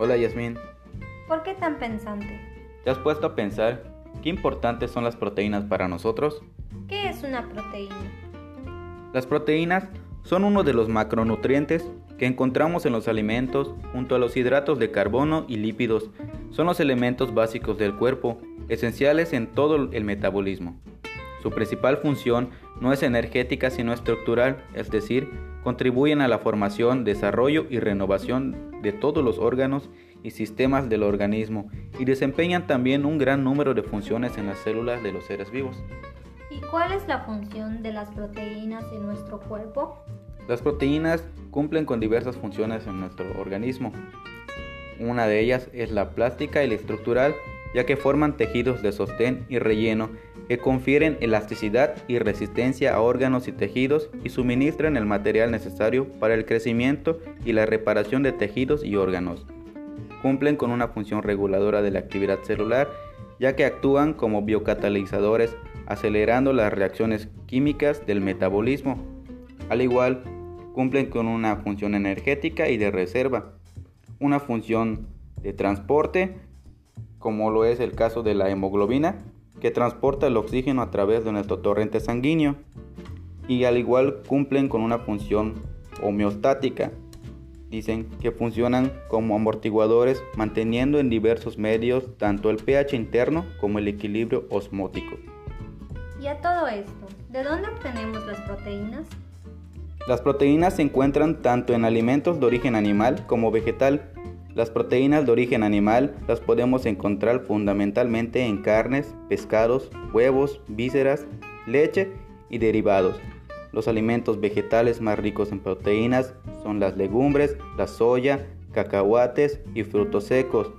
Hola Yasmín. ¿Por qué tan pensante? ¿Te has puesto a pensar qué importantes son las proteínas para nosotros? ¿Qué es una proteína? Las proteínas son uno de los macronutrientes que encontramos en los alimentos junto a los hidratos de carbono y lípidos. Son los elementos básicos del cuerpo, esenciales en todo el metabolismo. Su principal función no es energética sino estructural, es decir, contribuyen a la formación, desarrollo y renovación de todos los órganos y sistemas del organismo y desempeñan también un gran número de funciones en las células de los seres vivos. ¿Y cuál es la función de las proteínas en nuestro cuerpo? Las proteínas cumplen con diversas funciones en nuestro organismo. Una de ellas es la plástica y la estructural, ya que forman tejidos de sostén y relleno que confieren elasticidad y resistencia a órganos y tejidos y suministran el material necesario para el crecimiento y la reparación de tejidos y órganos. Cumplen con una función reguladora de la actividad celular, ya que actúan como biocatalizadores, acelerando las reacciones químicas del metabolismo. Al igual, cumplen con una función energética y de reserva, una función de transporte, como lo es el caso de la hemoglobina, que transporta el oxígeno a través de nuestro torrente sanguíneo y al igual cumplen con una función homeostática. Dicen que funcionan como amortiguadores manteniendo en diversos medios tanto el pH interno como el equilibrio osmótico. Y a todo esto, ¿de dónde obtenemos las proteínas? Las proteínas se encuentran tanto en alimentos de origen animal como vegetal las proteínas de origen animal las podemos encontrar fundamentalmente en carnes, pescados, huevos, vísceras, leche y derivados. Los alimentos vegetales más ricos en proteínas son las legumbres, la soya, cacahuates y frutos secos.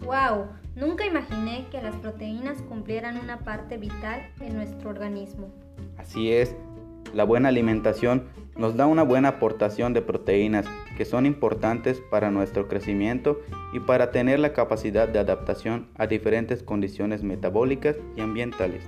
¡Wow! Nunca imaginé que las proteínas cumplieran una parte vital en nuestro organismo. Así es, la buena alimentación nos da una buena aportación de proteínas que son importantes para nuestro crecimiento y para tener la capacidad de adaptación a diferentes condiciones metabólicas y ambientales.